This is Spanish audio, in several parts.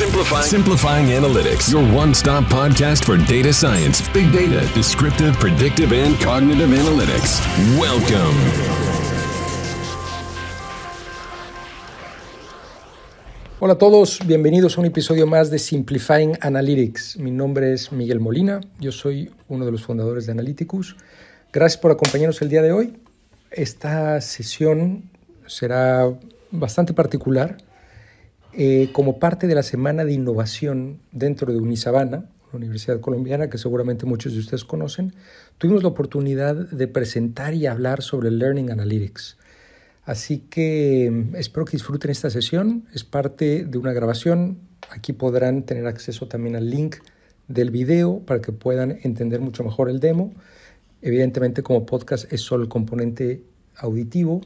Simplifying. Simplifying Analytics, your one stop podcast for data science, big data, descriptive, predictive, and cognitive analytics. Welcome. Hola a todos, bienvenidos a un episodio más de Simplifying Analytics. Mi nombre es Miguel Molina, yo soy uno de los fundadores de Analyticus. Gracias por acompañarnos el día de hoy. Esta sesión será bastante particular eh, como parte de la Semana de Innovación dentro de Unisabana, la Universidad Colombiana, que seguramente muchos de ustedes conocen, tuvimos la oportunidad de presentar y hablar sobre Learning Analytics. Así que mm, espero que disfruten esta sesión. Es parte de una grabación. Aquí podrán tener acceso también al link del video para que puedan entender mucho mejor el demo. Evidentemente como podcast es solo el componente auditivo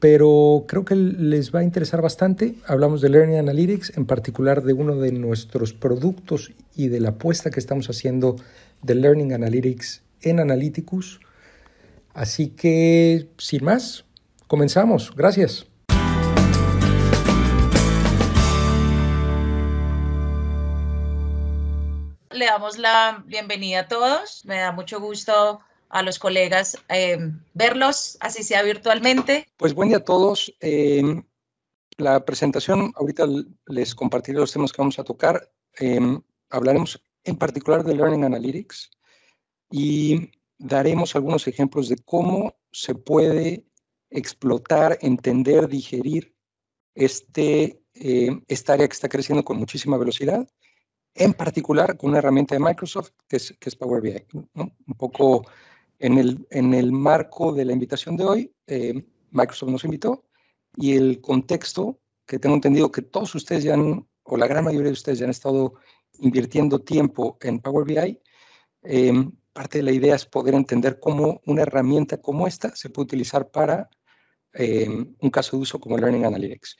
pero creo que les va a interesar bastante. Hablamos de Learning Analytics, en particular de uno de nuestros productos y de la apuesta que estamos haciendo de Learning Analytics en Analyticus. Así que, sin más, comenzamos. Gracias. Le damos la bienvenida a todos. Me da mucho gusto a los colegas eh, verlos, así sea virtualmente. Pues buen día a todos. Eh, la presentación, ahorita les compartiré los temas que vamos a tocar. Eh, hablaremos en particular de Learning Analytics y daremos algunos ejemplos de cómo se puede explotar, entender, digerir este, esta área que está creciendo con muchísima velocidad, en particular con una herramienta de Microsoft que es, que es Power BI. Un poco en el, en el marco de la invitación de hoy, eh, Microsoft nos invitó y el contexto, que tengo entendido que todos ustedes ya han, o la gran mayoría de ustedes ya han estado invirtiendo tiempo en Power BI, eh, parte de la idea es poder entender cómo una herramienta como esta se puede utilizar para eh, un caso de uso como Learning Analytics.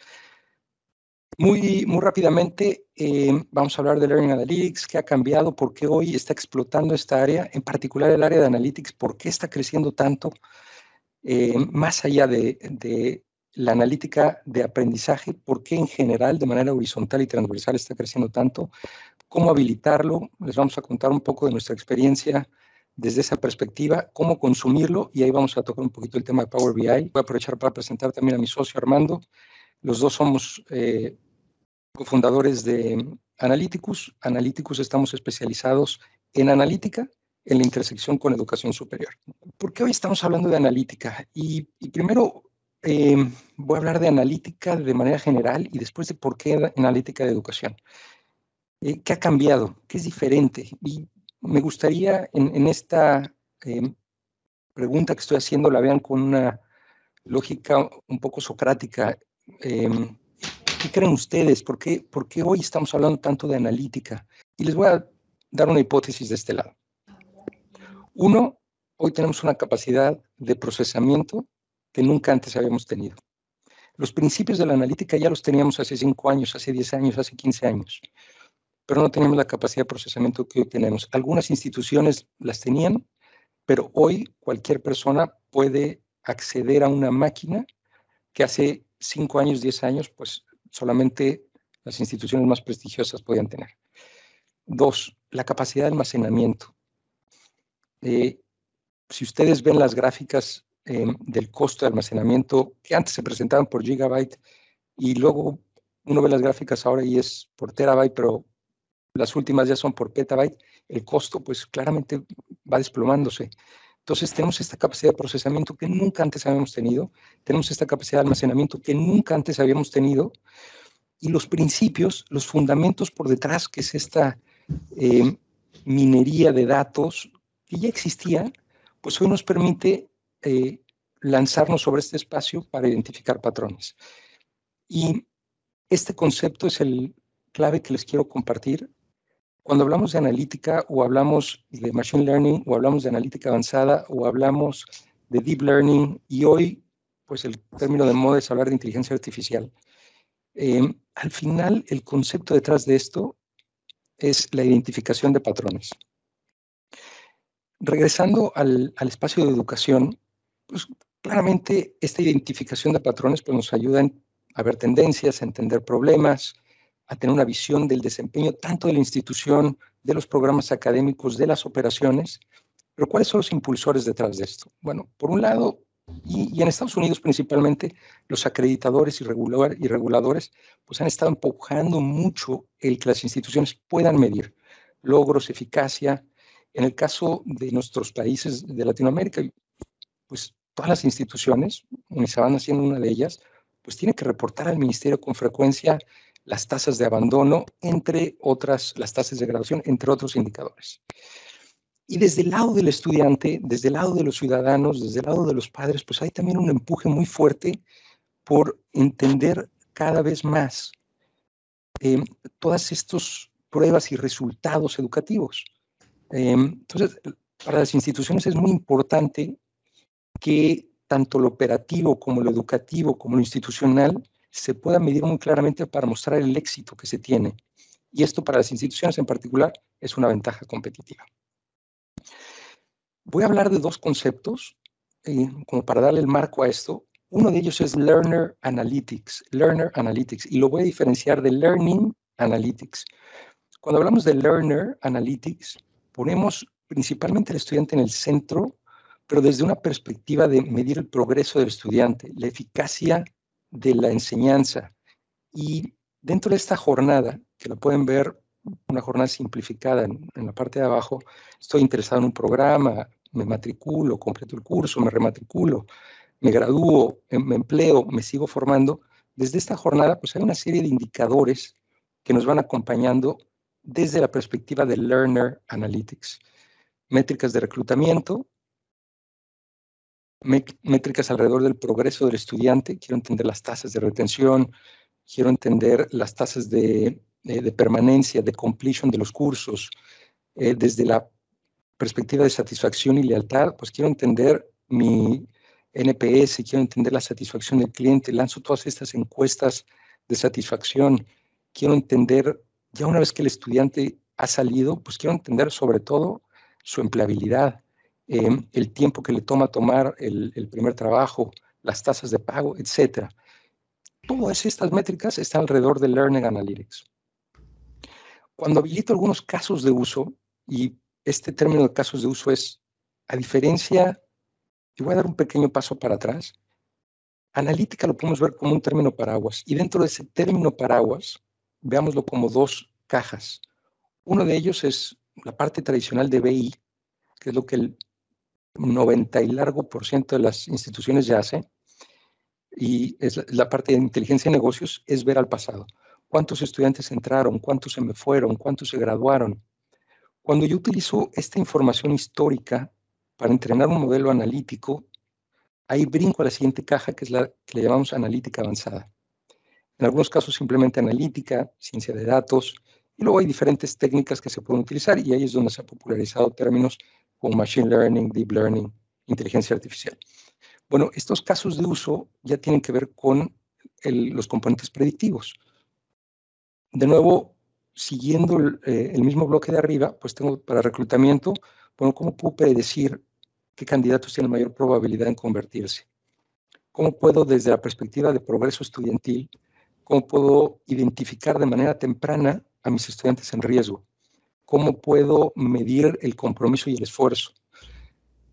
Muy, muy rápidamente, eh, vamos a hablar de Learning Analytics, qué ha cambiado, por qué hoy está explotando esta área, en particular el área de Analytics, por qué está creciendo tanto, eh, más allá de, de, la analítica de aprendizaje, por qué en general, de manera horizontal y transversal, está creciendo tanto, cómo habilitarlo, les vamos a contar un poco de nuestra experiencia desde esa perspectiva, cómo consumirlo, y ahí vamos a tocar un poquito el tema de Power BI. Voy a aprovechar para presentar también a mi socio Armando. Los dos somos eh, cofundadores de Analyticus. Analyticus estamos especializados en analítica, en la intersección con educación superior. ¿Por qué hoy estamos hablando de analítica? Y, primero eh, voy a hablar de analítica de manera general y después de por qué analítica de educación. Eh, ¿Qué ha cambiado? ¿Qué es diferente? Y me gustaría en, esta eh, pregunta que estoy haciendo la vean con una lógica un poco socrática. ¿Qué creen ustedes? ¿Por qué, ¿Por qué hoy estamos hablando tanto de analítica? Y les voy a dar una hipótesis de este lado. Uno, hoy tenemos una capacidad de procesamiento que nunca antes habíamos tenido. Los principios de la analítica ya los teníamos hace 5 años, hace 10 años, hace 15 años, pero no teníamos la capacidad de procesamiento que hoy tenemos. Algunas instituciones las tenían, pero hoy cualquier persona puede acceder a una máquina que hace 5 años, 10 años, pues solamente las instituciones más prestigiosas podían tener. Dos, la capacidad de almacenamiento. Eh, si ustedes ven las gráficas eh, del costo de almacenamiento que antes se presentaban por gigabyte y luego uno ve las gráficas ahora y es por terabyte, pero las últimas ya son por petabyte, el costo pues claramente va desplomándose. Entonces tenemos esta capacidad de procesamiento que nunca antes habíamos tenido, tenemos esta capacidad de almacenamiento que nunca antes habíamos tenido y los principios, los fundamentos por detrás, que es esta eh, minería de datos que ya existía, pues hoy nos permite eh, lanzarnos sobre este espacio para identificar patrones. Y este concepto es el clave que les quiero compartir cuando hablamos de analítica o hablamos de machine learning o hablamos de analítica avanzada o hablamos de deep learning y hoy, pues el término de moda es hablar de inteligencia artificial. Eh, al final, el concepto detrás de esto es la identificación de patrones. Regresando al, al espacio de educación, pues claramente esta identificación de patrones pues, nos ayuda a ver tendencias, a entender problemas, a tener una visión del desempeño tanto de la institución, de los programas académicos, de las operaciones. Pero ¿cuáles son los impulsores detrás de esto? Bueno, por un lado, y, en Estados Unidos principalmente, los acreditadores y, y reguladores pues han estado empujando mucho el que las instituciones puedan medir logros, eficacia. En el caso de nuestros países de Latinoamérica, pues todas las instituciones, van haciendo una de ellas, pues tiene que reportar al ministerio con frecuencia las tasas de abandono, entre otras, las tasas de graduación, entre otros indicadores. Y desde el lado del estudiante, desde el lado de los ciudadanos, desde el lado de los padres, pues hay también un empuje muy fuerte por entender cada vez más eh, todas estas pruebas y resultados educativos. Eh, entonces, para las instituciones es muy importante que tanto lo operativo como lo educativo como lo institucional se pueda medir muy claramente para mostrar el éxito que se tiene. Y esto para las instituciones en particular es una ventaja competitiva. Voy a hablar de dos conceptos, eh, como para darle el marco a esto. Uno de ellos es Learner Analytics, Learner Analytics, y lo voy a diferenciar de Learning Analytics. Cuando hablamos de Learner Analytics, ponemos principalmente al estudiante en el centro, pero desde una perspectiva de medir el progreso del estudiante, la eficacia de la enseñanza. Y dentro de esta jornada, que la pueden ver, una jornada simplificada en, la parte de abajo, estoy interesado en un programa, me matriculo, completo el curso, me rematriculo, me gradúo, em, me empleo, me sigo formando, desde esta jornada pues hay una serie de indicadores que nos van acompañando desde la perspectiva de Learner Analytics. Métricas de reclutamiento, métricas alrededor del progreso del estudiante, quiero entender las tasas de retención, quiero entender las tasas de, permanencia, de completion de los cursos, eh, desde la perspectiva de satisfacción y lealtad, pues quiero entender mi NPS, quiero entender la satisfacción del cliente, lanzo todas estas encuestas de satisfacción, quiero entender, ya una vez que el estudiante ha salido, pues quiero entender sobre todo su empleabilidad, em, el tiempo que le toma tomar el, el primer trabajo, las tasas de pago, etc. Todas estas métricas están alrededor de Learning Analytics. Cuando habilito algunos casos de uso, y este término de casos de uso es, a diferencia, y voy a dar un pequeño paso para atrás, analítica lo podemos ver como un término paraguas, y dentro de ese término paraguas, veámoslo como dos cajas. Uno de ellos es la parte tradicional de BI, que es lo que el 90 y largo por ciento de las instituciones ya hacen, y es la parte de inteligencia de negocios, es ver al pasado. ¿Cuántos estudiantes entraron? ¿Cuántos se me fueron? ¿Cuántos se graduaron? Cuando yo utilizo esta información histórica para entrenar un modelo analítico, ahí brinco a la siguiente caja, que es la que le llamamos analítica avanzada. En algunos casos simplemente analítica, ciencia de datos, y luego hay diferentes técnicas que se pueden utilizar y ahí es donde se han popularizado términos como machine learning, deep learning, inteligencia artificial. Bueno, estos casos de uso ya tienen que ver con los componentes predictivos. De nuevo, siguiendo eh, el, mismo bloque de arriba, pues tengo para reclutamiento, bueno, ¿cómo puedo predecir qué candidatos tienen mayor probabilidad en convertirse? ¿Cómo puedo, desde la perspectiva de progreso estudiantil, cómo puedo identificar de manera temprana a mis estudiantes en riesgo? ¿Cómo puedo medir el compromiso y el esfuerzo?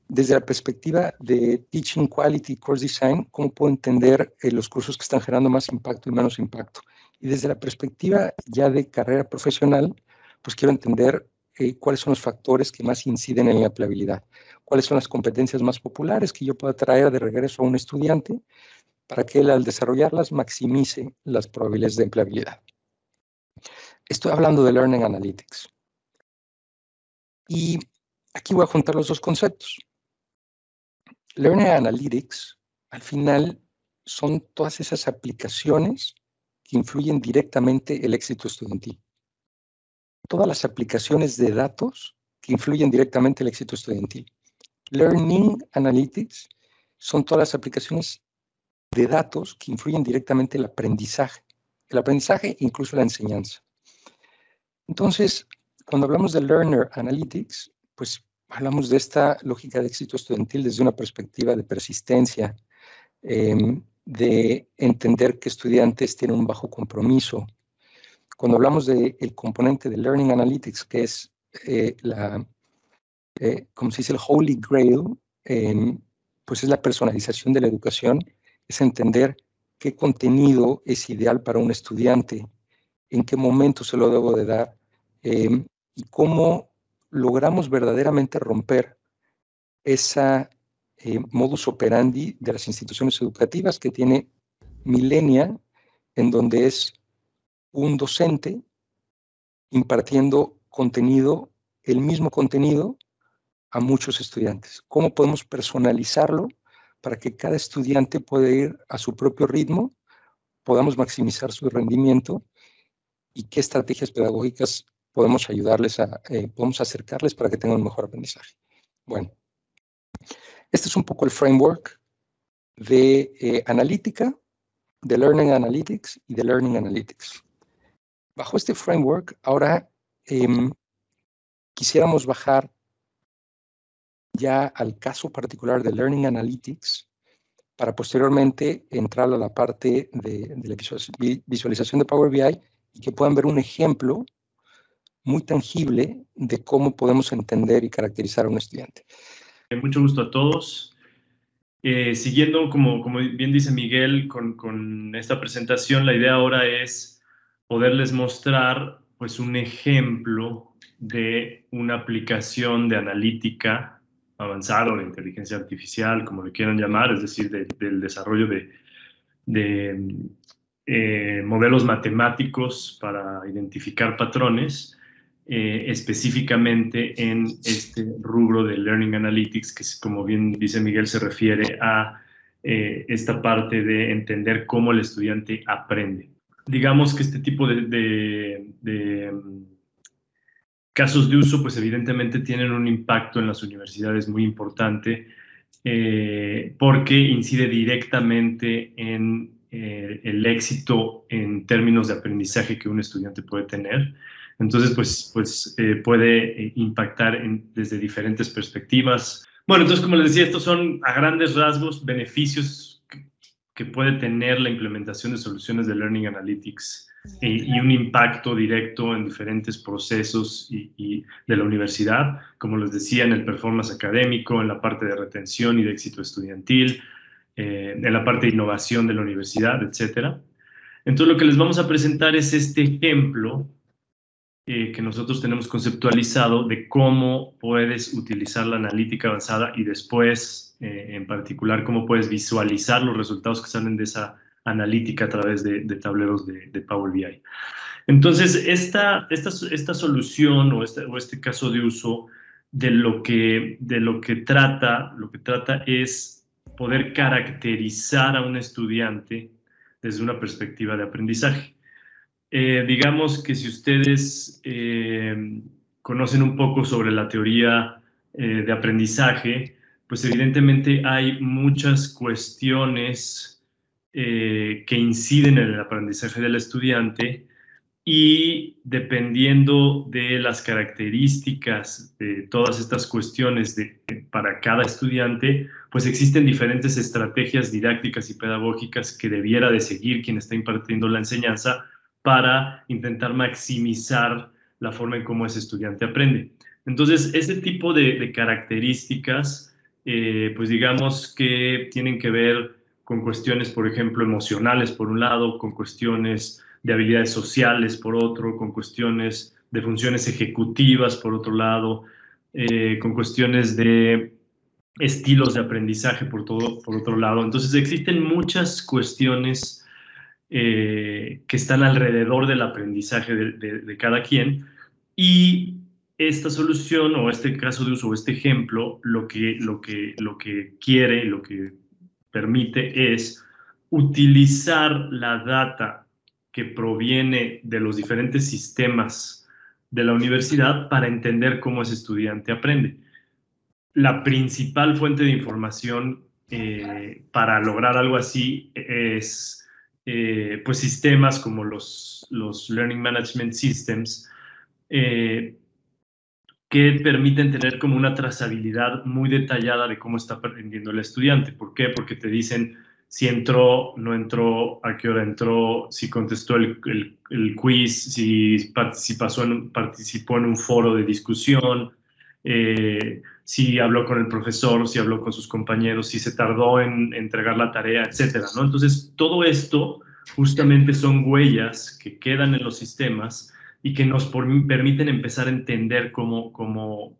Desde la perspectiva de Teaching Quality Course Design, ¿cómo puedo entender eh, los cursos que están generando más impacto y menos impacto? Y desde la perspectiva ya de carrera profesional, pues quiero entender eh, cuáles son los factores que más inciden en la empleabilidad, cuáles son las competencias más populares que yo pueda traer de regreso a un estudiante para que él al desarrollarlas maximice las probabilidades de empleabilidad. Estoy hablando de Learning Analytics. Y aquí voy a juntar los dos conceptos. Learning Analytics, al final, son todas esas aplicaciones que influyen directamente el éxito estudiantil. Todas las aplicaciones de datos que influyen directamente el éxito estudiantil. Learning Analytics son todas las aplicaciones de datos que influyen directamente el aprendizaje. El aprendizaje incluso la enseñanza. Entonces, cuando hablamos de Learner Analytics, pues hablamos de esta lógica de éxito estudiantil desde una perspectiva de persistencia, em, de entender que estudiantes tienen un bajo compromiso, cuando hablamos del el componente de Learning Analytics, que es eh, la, eh, como se dice, el Holy Grail, pues es la personalización de la educación, es entender qué contenido es ideal para un estudiante, en qué momento se lo debo de dar em, y cómo logramos verdaderamente romper esa eh, modus operandi de las instituciones educativas que tiene Milenia, en donde es un docente impartiendo contenido, el mismo contenido, a muchos estudiantes. ¿Cómo podemos personalizarlo para que cada estudiante pueda ir a su propio ritmo, podamos maximizar su rendimiento y qué estrategias pedagógicas podemos ayudarles a, eh, podemos acercarles para que tengan un mejor aprendizaje? Bueno, este es un poco el framework de eh, analítica, de Learning Analytics y de Learning Analytics. Bajo este framework, ahora em, quisiéramos bajar ya al caso particular de Learning Analytics para posteriormente entrar a la parte de, la visualización de Power BI y que puedan ver un ejemplo muy tangible de cómo podemos entender y caracterizar a un estudiante. Eh, mucho gusto a todos. Eh, siguiendo, como, como bien dice Miguel, con, con, esta presentación, la idea ahora es poderles mostrar pues, un ejemplo de una aplicación de analítica avanzado, o de inteligencia artificial, como le quieran llamar, es decir, del desarrollo de, eh, modelos matemáticos para identificar patrones, eh, específicamente en este rubro de Learning Analytics, que como bien dice Miguel, se refiere a eh, esta parte de entender cómo el estudiante aprende. Digamos que este tipo de casos de uso, pues evidentemente tienen un impacto en las universidades muy importante eh, porque incide directamente en el éxito en términos de aprendizaje que un estudiante puede tener. Entonces, pues, pues eh, puede impactar desde diferentes perspectivas. Bueno, entonces, como les decía, estos son a grandes rasgos beneficios que, que puede tener la implementación de soluciones de Learning Analytics y, un impacto directo en diferentes procesos y, de la universidad, como les decía, en el performance académico, en la parte de retención y de éxito estudiantil, eh, en la parte de innovación de la universidad, etc. Entonces, lo que les vamos a presentar es este ejemplo eh, que nosotros tenemos conceptualizado de cómo puedes utilizar la analítica avanzada y después, eh, en particular, cómo puedes visualizar los resultados que salen de esa analítica a través de, tableros de, Power BI. Entonces, esta, esta, esta solución o este, o este caso de uso de lo, que, de lo que trata, lo que trata es poder caracterizar a un estudiante desde una perspectiva de aprendizaje. Eh, digamos que si ustedes eh, conocen un poco sobre la teoría eh, de aprendizaje, pues evidentemente hay muchas cuestiones que inciden en el aprendizaje del estudiante y dependiendo de las características de todas estas cuestiones de, para cada estudiante, pues existen diferentes estrategias didácticas y pedagógicas que debiera de seguir quien está impartiendo la enseñanza para intentar maximizar la forma en cómo ese estudiante aprende. Entonces, este tipo de, características, eh, pues digamos que tienen que ver con cuestiones, por ejemplo, emocionales por un lado, con cuestiones de habilidades sociales por otro, con cuestiones de funciones ejecutivas por otro lado, eh, con cuestiones de estilos de aprendizaje por, todo, por otro lado. Entonces existen muchas cuestiones eh, que están alrededor del aprendizaje de, cada quien y esta solución o este caso de uso o este ejemplo lo que, lo que, lo que quiere, lo que permite es utilizar la data que proviene de los diferentes sistemas de la universidad para entender cómo ese estudiante aprende. La principal fuente de información eh, para lograr algo así es eh, pues sistemas como los, los Learning Management Systems, eh, que permiten tener como una trazabilidad muy detallada de cómo está aprendiendo el estudiante. ¿Por qué? Porque te dicen si entró, no entró, a qué hora entró, si contestó el, quiz, si participó en, participó en un foro de discusión, eh, si habló con el profesor, si habló con sus compañeros, si se tardó en entregar la tarea, etcétera, ¿no? Entonces, todo esto justamente son huellas que quedan en los sistemas y que nos permiten empezar a entender cómo,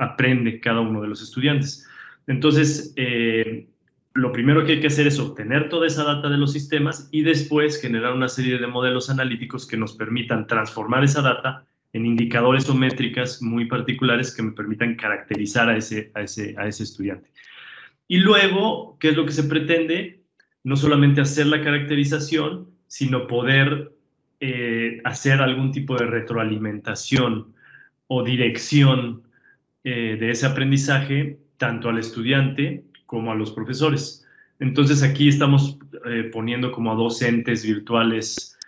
aprende cada uno de los estudiantes. Entonces, eh, lo primero que hay que hacer es obtener toda esa data de los sistemas y después generar una serie de modelos analíticos que nos permitan transformar esa data en indicadores o métricas muy particulares que me permitan caracterizar a ese, a ese, a ese estudiante. Y luego, ¿qué es lo que se pretende? No solamente hacer la caracterización, sino poder eh, hacer algún tipo de retroalimentación o dirección eh, de ese aprendizaje tanto al estudiante como a los profesores. Entonces aquí estamos eh, poniendo como a dos entes virtuales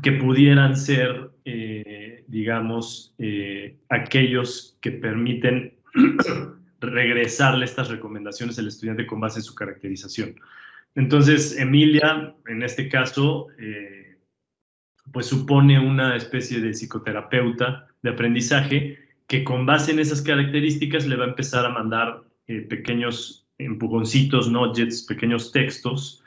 que pudieran ser, digamos, aquellos que permiten regresarle estas recomendaciones al estudiante con base en su caracterización. Entonces, Emilia, en este caso, eh, pues supone una especie de psicoterapeuta de aprendizaje que con base en esas características le va a empezar a mandar eh, pequeños empujoncitos, nudgets, pequeños textos,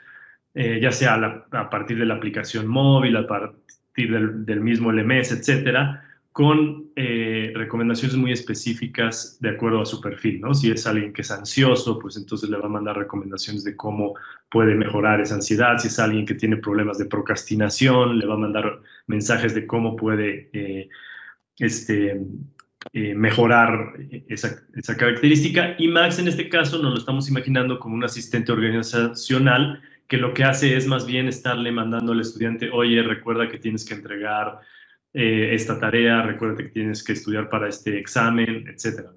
eh, ya sea a, partir de la aplicación móvil, a partir del, mismo LMS, etcétera, con eh, recomendaciones muy específicas de acuerdo a su perfil, ¿no? Si es alguien que es ansioso, pues entonces le va a mandar recomendaciones de cómo puede mejorar esa ansiedad. Si es alguien que tiene problemas de procrastinación, le va a mandar mensajes de cómo puede eh, este, mejorar esa, esa, característica. Y Max en este caso nos lo estamos imaginando como un asistente organizacional que lo que hace es más bien estarle mandando al estudiante, oye, recuerda que tienes que entregar eh, esta tarea, recuerda que tienes que estudiar para este examen, etcétera.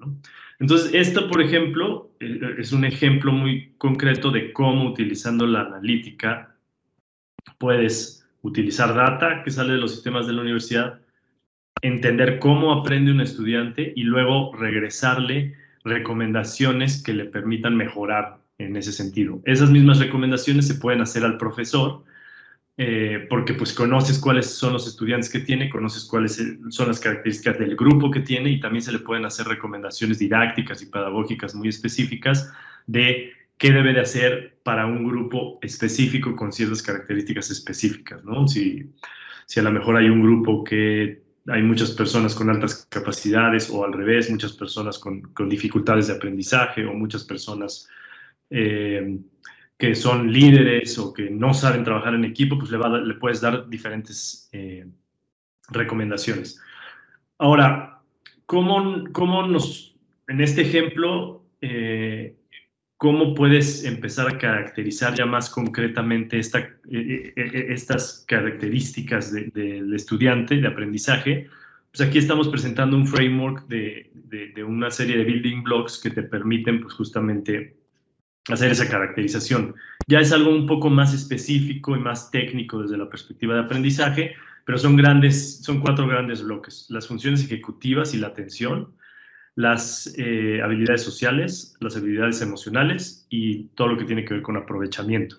Entonces, esto, por ejemplo, eh, es un ejemplo muy concreto de cómo utilizando la analítica puedes utilizar data que sale de los sistemas de la universidad, entender cómo aprende un estudiante y luego regresarle recomendaciones que le permitan mejorar en ese sentido. Esas mismas recomendaciones se pueden hacer al profesor eh, porque pues conoces cuáles son los estudiantes que tiene, conoces cuáles son las características del grupo que tiene y también se le pueden hacer recomendaciones didácticas y pedagógicas muy específicas de qué debe de hacer para un grupo específico con ciertas características específicas, ¿no? Si, si a lo mejor hay un grupo que hay muchas personas con altas capacidades o al revés, muchas personas con, con dificultades de aprendizaje o muchas personas... Eh, que son líderes o que no saben trabajar en equipo, pues le, le puedes dar diferentes eh, recomendaciones. Ahora, ¿cómo, ¿cómo, nos, en este ejemplo, eh, cómo puedes empezar a caracterizar ya más concretamente esta, eh, estas características del estudiante de aprendizaje? Pues aquí estamos presentando un framework de, de, de, una serie de building blocks que te permiten pues justamente hacer esa caracterización. Ya es algo un poco más específico y más técnico desde la perspectiva de aprendizaje, pero son grandes, son cuatro grandes bloques. Las funciones ejecutivas y la atención, las eh, habilidades sociales, las habilidades emocionales y todo lo que tiene que ver con aprovechamiento.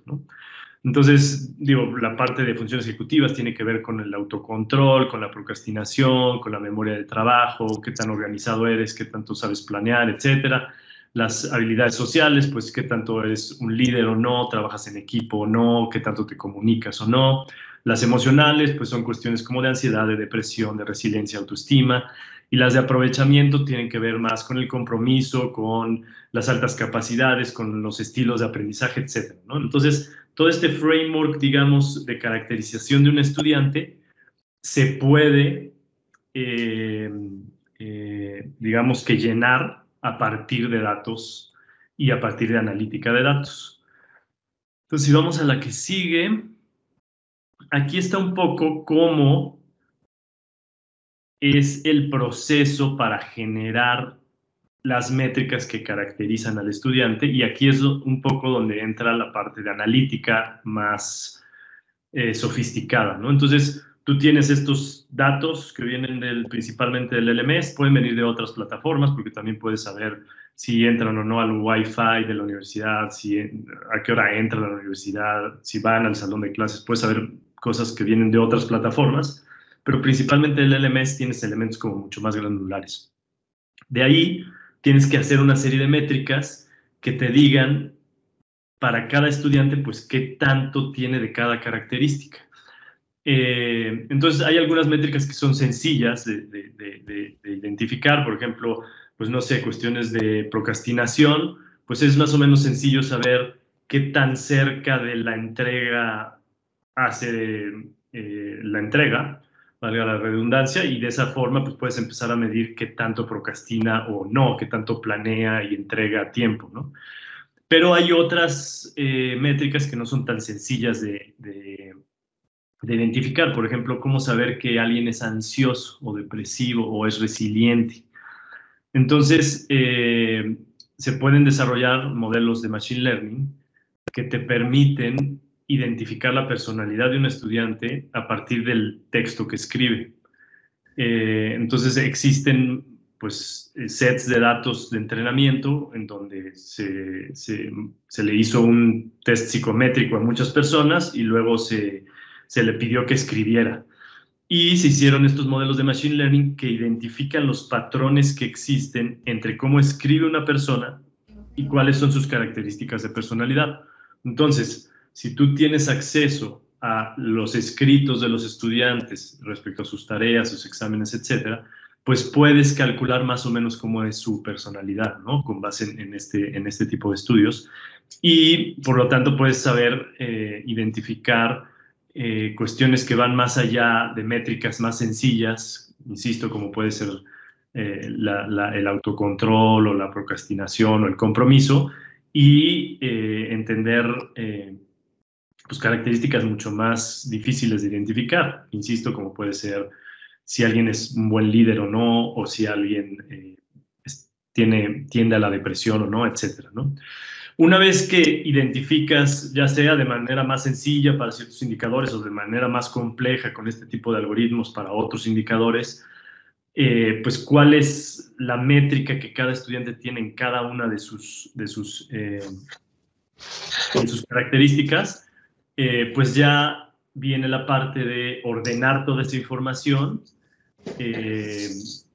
Entonces, digo, la parte de funciones ejecutivas tiene que ver con el autocontrol, con la procrastinación, con la memoria de trabajo, qué tan organizado eres, qué tanto sabes planear, etcétera las habilidades sociales, pues qué tanto eres un líder o no, trabajas en equipo o no, qué tanto te comunicas o no. Las emocionales, pues son cuestiones como de ansiedad, de depresión, de resiliencia, autoestima. Y las de aprovechamiento tienen que ver más con el compromiso, con las altas capacidades, con los estilos de aprendizaje, etc. Entonces, todo este framework, digamos, de caracterización de un estudiante se puede, eh, eh, digamos que llenar a partir de datos y a partir de analítica de datos. Entonces, si vamos a la que sigue, aquí está un poco cómo es el proceso para generar las métricas que caracterizan al estudiante y aquí es un poco donde entra la parte de analítica más eh, sofisticada, ¿no? Entonces, Tú tienes estos datos que vienen principalmente del LMS, pueden venir de otras plataformas porque también puedes saber si entran o no al Wi-Fi de la universidad, si, a qué hora entran a la universidad, si van al salón de clases, puedes saber cosas que vienen de otras plataformas, pero principalmente el LMS tienes elementos como mucho más granulares. De ahí tienes que hacer una serie de métricas que te digan para cada estudiante, pues, qué tanto tiene de cada característica. Eh, entonces, hay algunas métricas que son sencillas de, de, identificar, por ejemplo, pues no sé, cuestiones de procrastinación, pues es más o menos sencillo saber qué tan cerca de la entrega hace eh, la entrega, valga la redundancia, y de esa forma pues puedes empezar a medir qué tanto procrastina o no, qué tanto planea y entrega a tiempo, ¿no? Pero hay otras eh, métricas que no son tan sencillas de, de, identificar. Por ejemplo, cómo saber que alguien es ansioso o depresivo o es resiliente. Entonces, eh, se pueden desarrollar modelos de Machine Learning que te permiten identificar la personalidad de un estudiante a partir del texto que escribe. Eh, entonces, existen pues eh, sets de datos de entrenamiento en donde se, le hizo un test psicométrico a muchas personas y luego se, le pidió que escribiera. Y se hicieron estos modelos de Machine Learning que identifican los patrones que existen entre cómo escribe una persona y cuáles son sus características de personalidad. Entonces, si tú tienes acceso a los escritos de los estudiantes respecto a sus tareas, sus exámenes, etcétera, pues puedes calcular más o menos cómo es su personalidad, ¿no? Con base en, este, en este tipo de estudios. Y por lo tanto puedes saber eh, identificar eh, cuestiones que van más allá de métricas más sencillas, insisto, como puede ser eh, el autocontrol o la procrastinación o el compromiso, y entender pues, características mucho más difíciles de identificar, insisto, como puede ser si alguien es un buen líder o no, o si alguien eh, tiene, tiende a la depresión o no, etcétera, ¿no? Una vez que identificas, ya sea de manera más sencilla para ciertos indicadores o de manera más compleja con este tipo de algoritmos para otros indicadores, eh, pues cuál es la métrica que cada estudiante tiene en cada una de sus, de sus, eh, sus características, pues ya viene la parte de ordenar toda esa información eh,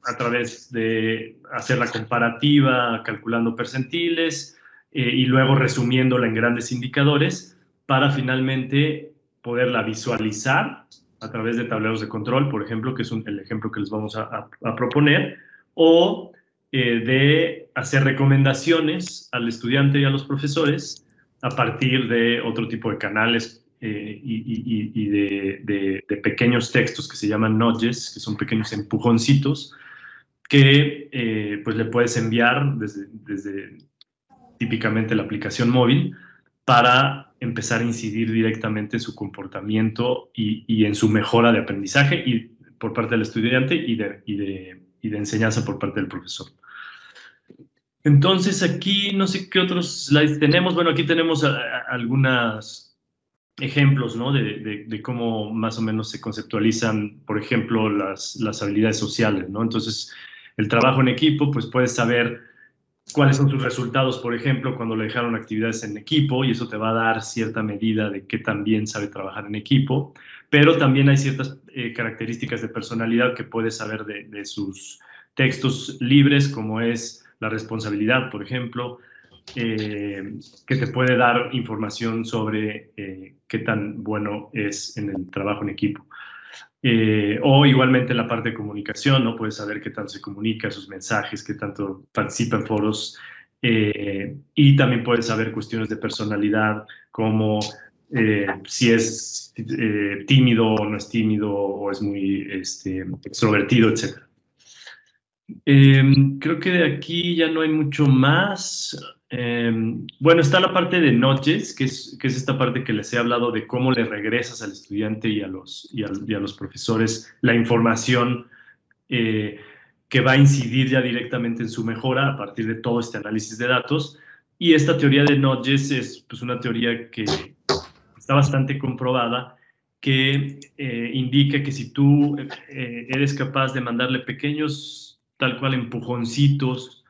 a través de hacer la comparativa, calculando percentiles eh, y luego resumiéndola en grandes indicadores para finalmente poderla visualizar a través de tableros de control, por ejemplo, que es el ejemplo que les vamos a, proponer, o eh, de hacer recomendaciones al estudiante y a los profesores a partir de otro tipo de canales eh, y, de, pequeños textos que se llaman nudges, que son pequeños empujoncitos, que pues le puedes enviar desde típicamente la aplicación móvil para empezar a incidir directamente en su comportamiento y, en su mejora de aprendizaje y por parte del estudiante y de, y de, y de enseñanza por parte del profesor. Entonces aquí no sé qué otros slides tenemos. Bueno, aquí tenemos algunas ejemplos ¿no? de, de, cómo más o menos se conceptualizan, por ejemplo, las, las, habilidades sociales. ¿no? Entonces, el trabajo en equipo, pues puedes saber cuáles son sus resultados, por ejemplo, cuando le dejaron actividades en equipo, y eso te va a dar cierta medida de qué tan bien sabe trabajar en equipo, pero también hay ciertas eh, características de personalidad que puedes saber de, de sus textos libres, como es la responsabilidad, por ejemplo, eh, que te puede dar información sobre eh, qué tan bueno es en el trabajo en equipo. Eh, o igualmente en la parte de comunicación, ¿no? Puedes saber qué tanto se comunica, sus mensajes, qué tanto participa en foros. y también puedes saber cuestiones de personalidad, como si es tímido o no es tímido, o es muy este, extrovertido, etc. creo que de aquí ya no hay mucho más. Em, bueno, está la parte de noches, que es, que es esta parte que les he hablado de cómo le regresas al estudiante y a los, y a, los profesores la información eh, que va a incidir ya directamente en su mejora a partir de todo este análisis de datos. Y esta teoría de notches es pues, una teoría que está bastante comprobada, que eh, indica que si tú eh, eres capaz de mandarle pequeños, tal cual, empujoncitos,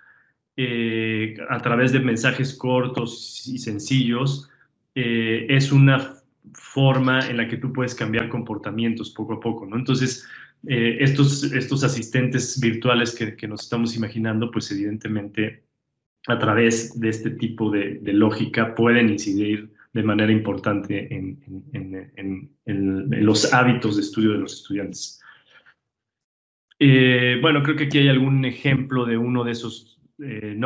eh, a través de mensajes cortos y sencillos, eh, es una forma en la que tú puedes cambiar comportamientos poco a poco, ¿no? Entonces, eh, estos, estos asistentes virtuales que, que, nos estamos imaginando, pues evidentemente a través de este tipo de, de lógica pueden incidir de manera importante en, en, en, en, los hábitos de estudio de los estudiantes. Bueno, creo que aquí hay algún ejemplo de uno de esos eh,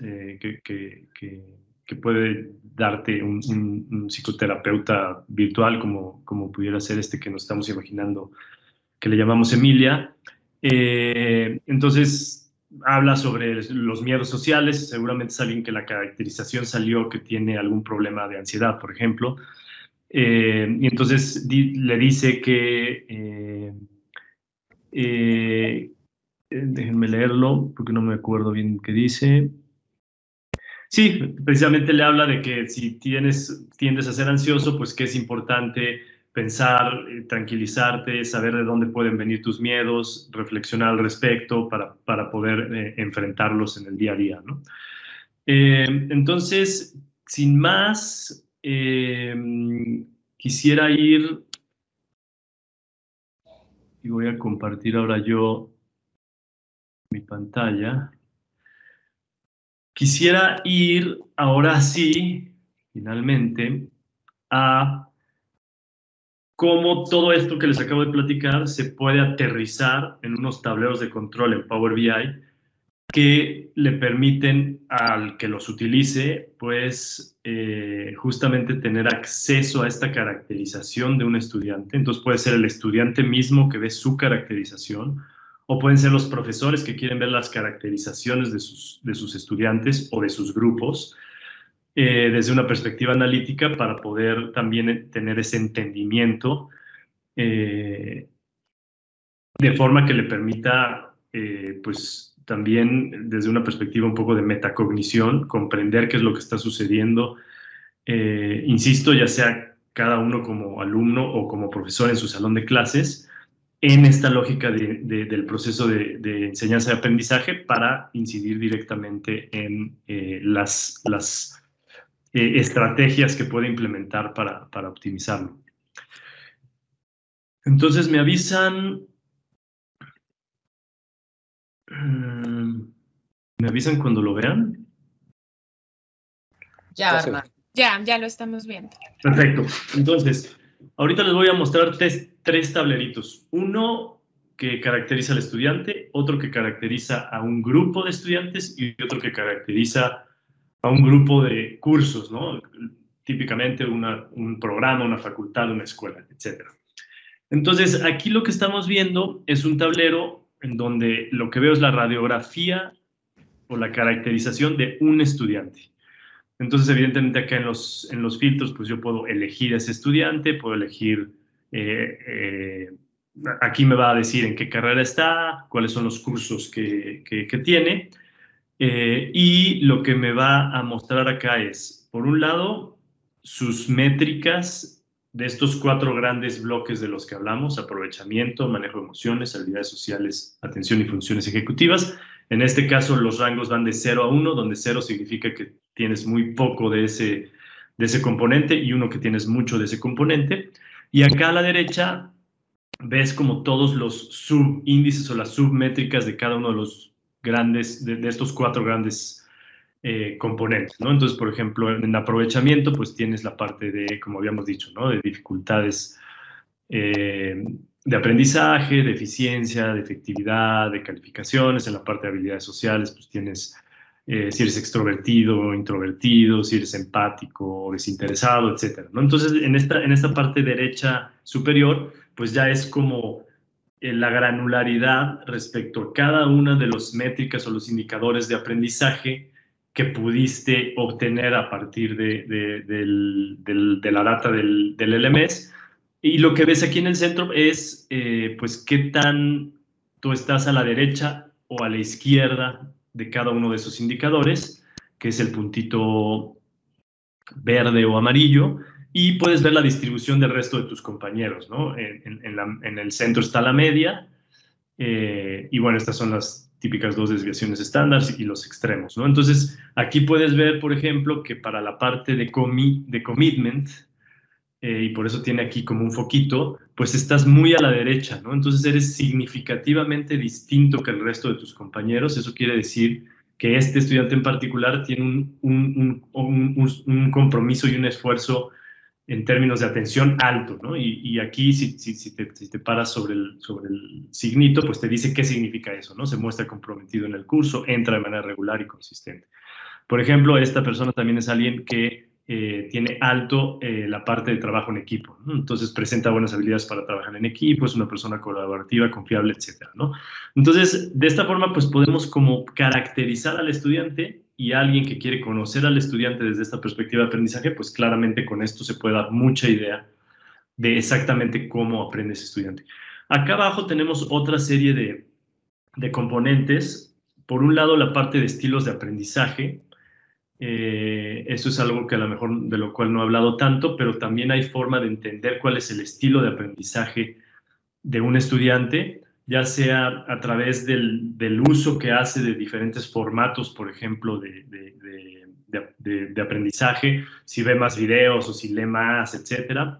eh, que, que, puede darte un, psicoterapeuta virtual, como, como pudiera ser este que nos estamos imaginando, que le llamamos Emilia. Eh, entonces, habla sobre los miedos sociales, seguramente es alguien que la caracterización salió que tiene algún problema de ansiedad, por ejemplo, eh, y entonces le dice que, déjenme leerlo porque no me acuerdo bien qué dice. Sí, precisamente le habla de que si tienes, tiendes a ser ansioso, pues que es importante pensar, eh, tranquilizarte, saber de dónde pueden venir tus miedos, reflexionar al respecto para, para poder eh, enfrentarlos en el día a día. ¿no? Eh, entonces, sin más, quisiera ir, y voy a compartir ahora yo mi pantalla. Quisiera ir ahora sí, finalmente, a cómo todo esto que les acabo de platicar se puede aterrizar en unos tableros de control en Power BI que le permiten al que los utilice, pues eh, justamente tener acceso a esta caracterización de un estudiante. Entonces puede ser el estudiante mismo que ve su caracterización, o pueden ser los profesores que quieren ver las caracterizaciones de sus, de sus estudiantes o de sus grupos. Eh, desde una perspectiva analítica para poder también tener ese entendimiento eh, de forma que le permita, eh, pues también desde una perspectiva un poco de metacognición, comprender qué es lo que está sucediendo, insisto, ya sea cada uno como alumno o como profesor en su salón de clases, en esta lógica del proceso de, enseñanza y aprendizaje para incidir directamente en las, las eh, estrategias que puede implementar para, para optimizarlo. Entonces me avisan, mm, me avisan cuando lo vean. Ya, Ya, ya lo estamos viendo. Perfecto. Entonces, ahorita les voy a mostrar tres, tableritos. Uno que caracteriza al estudiante, otro que caracteriza a un grupo de estudiantes y otro que caracteriza a un grupo de cursos, ¿no? Típicamente un programa, una facultad, una escuela, etc. Entonces, aquí lo que estamos viendo es un tablero en donde lo que veo es la radiografía o la caracterización de un estudiante. Entonces, evidentemente acá en los, en los filtros, pues yo puedo elegir a ese estudiante, puedo elegir, eh, eh, aquí me va a decir en qué carrera está, cuáles son los cursos que, que, tiene, eh, y lo que me va a mostrar acá es, por un lado, sus métricas de estos cuatro grandes bloques de los que hablamos, aprovechamiento, manejo de emociones, habilidades sociales, atención y funciones ejecutivas. En este caso, los rangos van de 0 a 1, donde 0 significa que tienes muy poco de ese, de ese componente y uno que tienes mucho de ese componente. Y acá a la derecha ves como todos los subíndices o las submétricas de cada uno de los grandes, de, estos cuatro grandes eh, componentes, ¿no? Entonces, por ejemplo, en aprovechamiento, pues tienes la parte de, como habíamos dicho, ¿no? De dificultades eh, de aprendizaje, de eficiencia, de efectividad, de calificaciones. En la parte de habilidades sociales, pues tienes eh, si eres extrovertido, introvertido, si eres empático, desinteresado, etcétera, ¿no? Entonces, en esta, en esta parte derecha superior, pues ya es como la granularidad respecto a cada una de las métricas o los indicadores de aprendizaje que pudiste obtener a partir de, la data del, LMS. Y lo que ves aquí en el centro es, eh, pues, qué tan tú estás a la derecha o a la izquierda de cada uno de esos indicadores, que es el puntito verde o amarillo, y puedes ver la distribución del resto de tus compañeros, ¿no? En, el centro está la media, eh, y bueno, estas son las típicas dos desviaciones estándar y los extremos, ¿no? Entonces, aquí puedes ver, por ejemplo, que para la parte de, de commitment, eh, y por eso tiene aquí como un foquito, pues estás muy a la derecha, ¿no? Entonces eres significativamente distinto que el resto de tus compañeros. Eso quiere decir que este estudiante en particular tiene un, un, un, un compromiso y un esfuerzo en términos de atención alto, ¿no? Y, y aquí, si, si, si, te, si, te, paras sobre el, sobre el signito, pues te dice qué significa eso, ¿no? Se muestra comprometido en el curso, entra de manera regular y consistente. Por ejemplo, esta persona también es alguien que eh, tiene alto eh, la parte de trabajo en equipo. Entonces presenta buenas habilidades para trabajar en equipo, es una persona colaborativa, confiable, etcétera, ¿no? Entonces, de esta forma, pues podemos como caracterizar al estudiante y alguien que quiere conocer al estudiante desde esta perspectiva de aprendizaje, pues claramente con esto se puede dar mucha idea de exactamente cómo aprende ese estudiante. Acá abajo tenemos otra serie de, de componentes. Por un lado, la parte de estilos de aprendizaje, eh, eso es algo que a lo mejor de lo cual no he hablado tanto, pero también hay forma de entender cuál es el estilo de aprendizaje de un estudiante, ya sea a través del, del uso que hace de diferentes formatos, por ejemplo, de, de, aprendizaje, si ve más videos o si lee más, etcétera,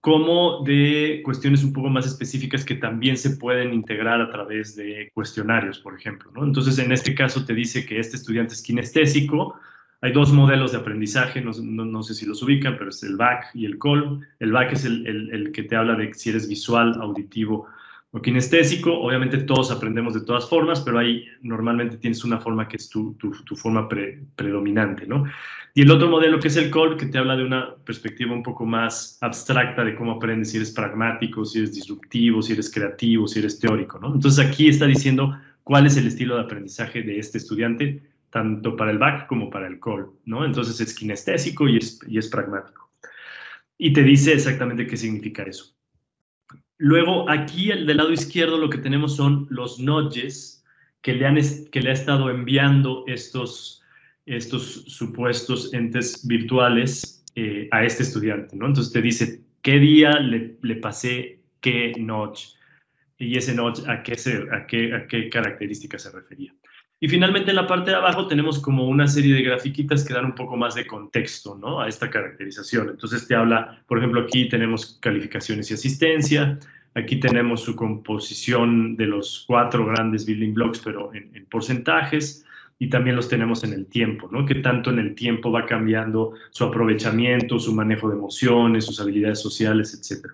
como de cuestiones un poco más específicas que también se pueden integrar a través de cuestionarios, por ejemplo. Entonces, en este caso te dice que este estudiante es kinestésico, hay dos modelos de aprendizaje, no, no, sé si los ubican, pero es el BAC y el COL. El BAC es el, el, el, que te habla de si eres visual, auditivo o kinestésico. Obviamente todos aprendemos de todas formas, pero ahí normalmente tienes una forma que es tu, tu, tu forma pre, predominante, ¿no? Y el otro modelo que es el COL, que te habla de una perspectiva un poco más abstracta de cómo aprendes, si eres pragmático, si eres disruptivo, si eres creativo, si eres teórico, ¿no? Entonces aquí está diciendo cuál es el estilo de aprendizaje de este estudiante tanto para el back como para el call, ¿no? Entonces es kinestésico y es, y es pragmático. Y te dice exactamente qué significa eso. Luego, aquí del lado izquierdo lo que tenemos son los nudges que le, han, que le ha estado enviando estos, estos supuestos entes virtuales eh, a este estudiante, ¿no? Entonces te dice qué día le, le pasé qué nudge y ese nudge a qué, se, a qué, a qué característica se refería. Y finalmente en la parte de abajo tenemos como una serie de grafiquitas que dan un poco más de contexto ¿no? a esta caracterización. Entonces te habla, por ejemplo, aquí tenemos calificaciones y asistencia, aquí tenemos su composición de los cuatro grandes building blocks, pero en, en porcentajes, y también los tenemos en el tiempo, ¿no? Que tanto en el tiempo va cambiando su aprovechamiento, su manejo de emociones, sus habilidades sociales, etc.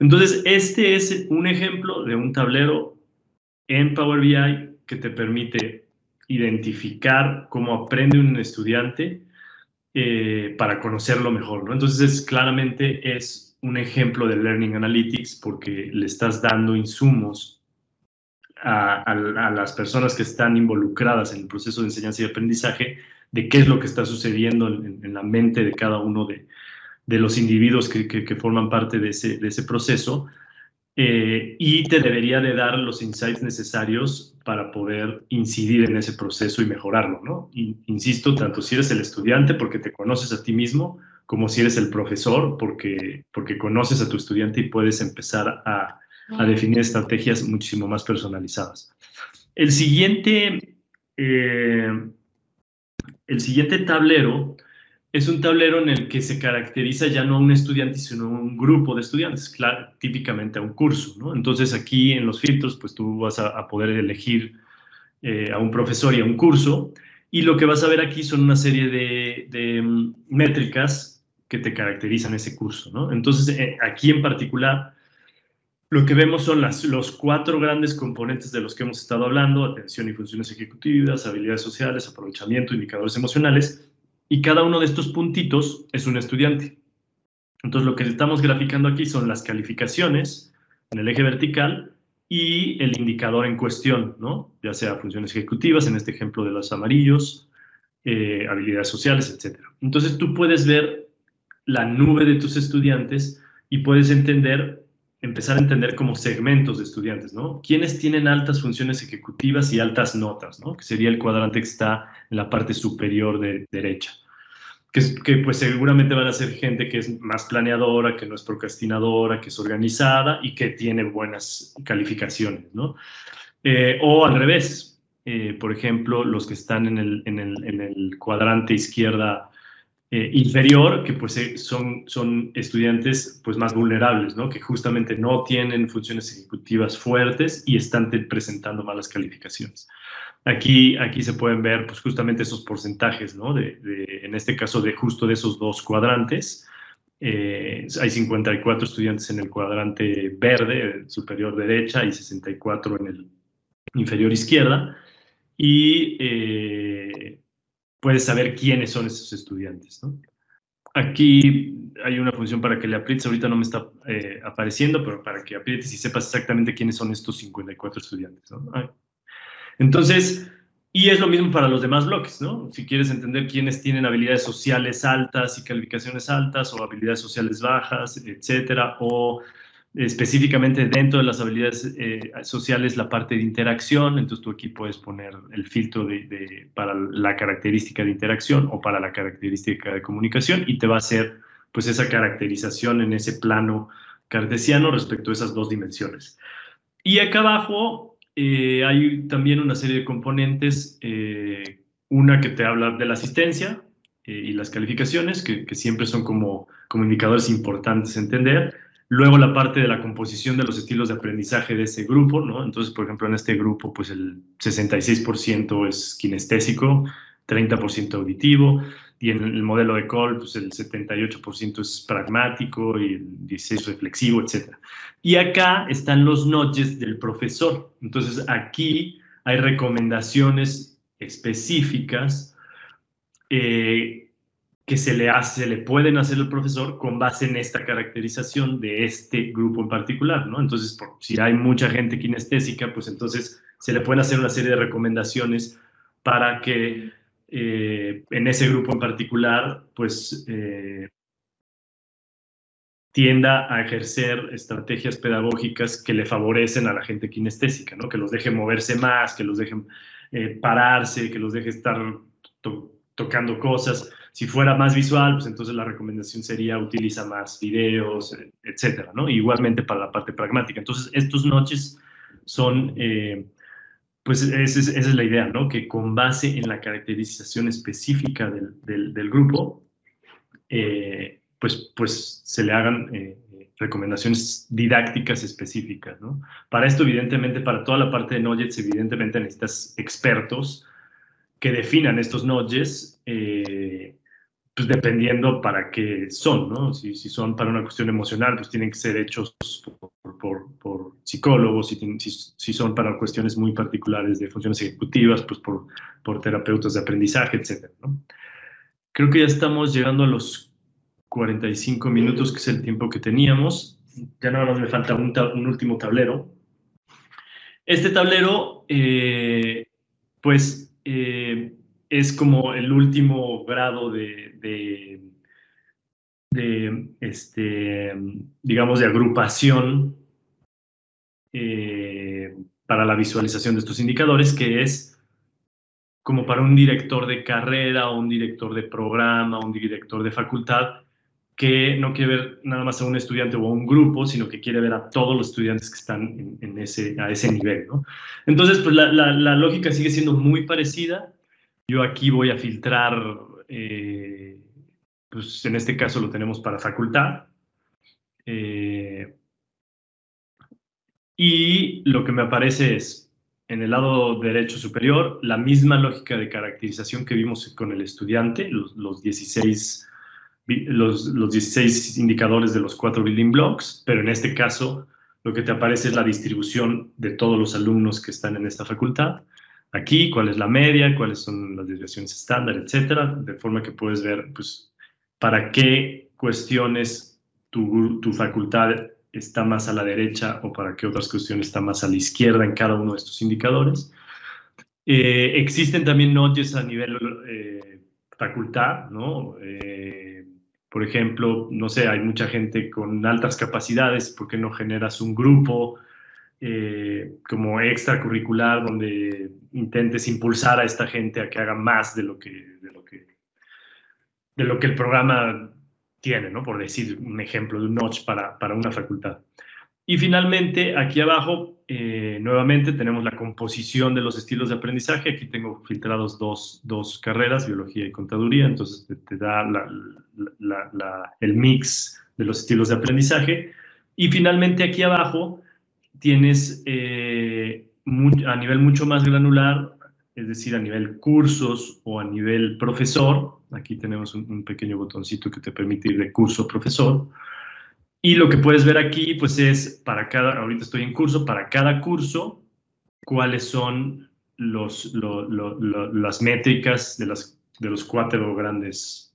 Entonces, este es un ejemplo de un tablero en Power BI que te permite identificar cómo aprende un estudiante eh, para conocerlo mejor. ¿no? Entonces, es, claramente es un ejemplo de Learning Analytics porque le estás dando insumos a, las personas que están involucradas en el proceso de enseñanza y aprendizaje de qué es lo que está sucediendo en, la mente de cada uno de, los individuos que, forman parte de ese proceso eh, y te debería de dar los insights necesarios para poder incidir en ese proceso y mejorarlo, ¿no? Insisto, tanto si eres el estudiante porque te conoces a ti mismo, como si eres el profesor porque, porque conoces a tu estudiante y puedes empezar a, a definir estrategias muchísimo más personalizadas. El siguiente, eh, el siguiente tablero es un tablero en el que se caracteriza ya no a un estudiante, sino a un grupo de estudiantes, típicamente a un curso. Entonces aquí en los filtros, pues tú vas a, poder elegir eh, a un profesor y a un curso, y lo que vas a ver aquí son una serie de, um, métricas que te caracterizan ese curso. Entonces eh, aquí en particular, lo que vemos son las, los cuatro grandes componentes de los que hemos estado hablando, atención y funciones ejecutivas, habilidades sociales, aprovechamiento, indicadores emocionales, y cada uno de estos puntitos es un estudiante. Entonces lo que estamos graficando aquí son las calificaciones en el eje vertical y el indicador en cuestión, ¿no? ya sea funciones ejecutivas, en este ejemplo de los amarillos, eh, habilidades sociales, etc. Entonces tú puedes ver la nube de tus estudiantes y puedes entender, empezar a entender como segmentos de estudiantes, ¿no? ¿Quiénes tienen altas funciones ejecutivas y altas notas, ¿no? Que sería el cuadrante que está en la parte superior de derecha que, pues seguramente van a ser gente que es más planeadora, que no es procrastinadora, que es organizada y que tiene buenas calificaciones, ¿no? Eh, o al revés, eh, por ejemplo, los que están en el, en el, en el cuadrante izquierda eh, inferior, que pues eh, son, son estudiantes pues más vulnerables, ¿no? que justamente no tienen funciones ejecutivas fuertes y están presentando malas calificaciones. Aquí, aquí se pueden ver pues justamente esos porcentajes, ¿no? de, en este caso de justo de esos dos cuadrantes. Eh, hay 54 estudiantes en el cuadrante verde, superior derecha, y 64 en el inferior izquierda. Y puedes saber quiénes son esos estudiantes. ¿no? Aquí hay una función para que le aprietes, ahorita no me está eh, apareciendo, pero para que aprietes y sepas exactamente quiénes son estos 54 estudiantes. ¿no? Entonces, y es lo mismo para los demás bloques, ¿no? Si quieres entender quiénes tienen habilidades sociales altas y calificaciones altas o habilidades sociales bajas, etcétera, o específicamente dentro de las habilidades eh, sociales la parte de interacción, entonces tú aquí puedes poner el filtro de, para la característica de interacción o para la característica de comunicación y te va a hacer pues esa caracterización en ese plano cartesiano respecto a esas dos dimensiones. Y acá abajo eh, hay también una serie de componentes, eh, una que te habla de la asistencia y las calificaciones, que, siempre son como, como indicadores importantes entender. Luego la parte de la composición de los estilos de aprendizaje de ese grupo, ¿no? Entonces, por ejemplo, en este grupo, pues el 66% es kinestésico, 30% auditivo, y en el modelo de Cole, pues el 78% es pragmático y el 16% reflexivo, etc. Y acá están los notches del profesor. Entonces aquí hay recomendaciones específicas eh, que se le, hace, se le pueden hacer al profesor con base en esta caracterización de este grupo en particular, ¿no? Entonces, si hay mucha gente kinestésica, pues entonces se le pueden hacer una serie de recomendaciones para que eh, en ese grupo en particular, pues eh, tienda a ejercer estrategias pedagógicas que le favorecen a la gente kinestésica, ¿no? que los deje moverse más, que los dejen eh, pararse, que los deje estar tocando cosas. Si fuera más visual, pues entonces la recomendación sería utiliza más videos, etcétera, ¿no? Igualmente para la parte pragmática. Entonces, estos noches son pues esa es, la idea, ¿no? Que con base en la caracterización específica del, del, grupo, eh, pues, pues se le hagan eh, recomendaciones didácticas específicas, ¿no? Para esto, evidentemente, para toda la parte de Nodgets, evidentemente necesitas expertos que definan estos Nodgets, eh, pues dependiendo para qué son, ¿no? Si, si, son para una cuestión emocional, pues tienen que ser hechos por, por, psicólogos, si, si, son para cuestiones muy particulares de funciones ejecutivas, pues por, por terapeutas de aprendizaje, etc. Creo que ya estamos llegando a los 45 minutos, que es el tiempo que teníamos. Ya nada más me falta un, un último tablero. Este tablero, eh, pues, eh, es como el último grado de, este, digamos, de agrupación eh, para la visualización de estos indicadores, que es como para un director de carrera un director de programa, un director de facultad, que no quiere ver nada más a un estudiante o a un grupo, sino que quiere ver a todos los estudiantes que están a ese nivel. Entonces, pues la lógica sigue siendo muy parecida, yo aquí voy a filtrar, eh, pues en este caso lo tenemos para facultad. Eh, y lo que me aparece es, en el lado derecho superior, la misma lógica de caracterización que vimos con el estudiante, los, 16, los, los 16 indicadores de los cuatro building blocks, pero en este caso lo que te aparece es la distribución de todos los alumnos que están en esta facultad aquí, cuál es la media, cuáles son las desviaciones estándar, etcétera, de forma que puedes ver, pues, para qué cuestiones tu, tu facultad está más a la derecha o para qué otras cuestiones está más a la izquierda en cada uno de estos indicadores. Eh, existen también notches a nivel eh, facultad, ¿no? Eh, por ejemplo, no sé, hay mucha gente con altas capacidades, ¿por qué no generas un grupo como extracurricular donde intentes impulsar a esta gente a que haga más de lo que, de lo que, de lo que el programa tiene, ¿no? Por decir un ejemplo de un notch para, para una facultad. Y finalmente, aquí abajo, eh, nuevamente tenemos la composición de los estilos de aprendizaje. Aquí tengo filtrados dos, dos carreras, biología y contaduría, entonces te, da el mix de los estilos de aprendizaje. Y finalmente aquí abajo tienes eh, a nivel mucho más granular, es decir, a nivel cursos o a nivel profesor. Aquí tenemos un, pequeño botoncito que te permite ir de curso a profesor y lo que puedes ver aquí, pues es para cada, ahorita estoy en curso, para cada curso, cuáles son las métricas de los cuatro grandes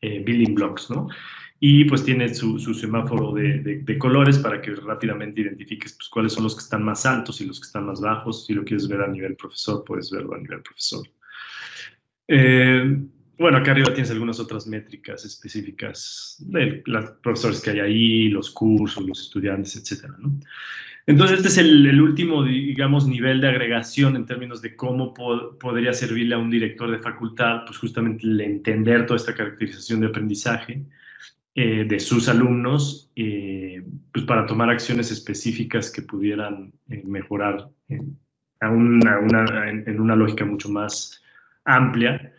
eh, building blocks, ¿no? Y pues tiene su, semáforo de, de, colores para que rápidamente identifiques pues, cuáles son los que están más altos y los que están más bajos. Si lo quieres ver a nivel profesor, puedes verlo a nivel profesor. Eh, bueno, acá arriba tienes algunas otras métricas específicas de los profesores que hay ahí, los cursos, los estudiantes, etcétera, ¿no? Entonces, este es el, último, digamos, nivel de agregación en términos de cómo podría servirle a un director de facultad, pues justamente el entender toda esta caracterización de aprendizaje eh, de sus alumnos, eh, pues para tomar acciones específicas que pudieran eh, mejorar a una, en una lógica mucho más amplia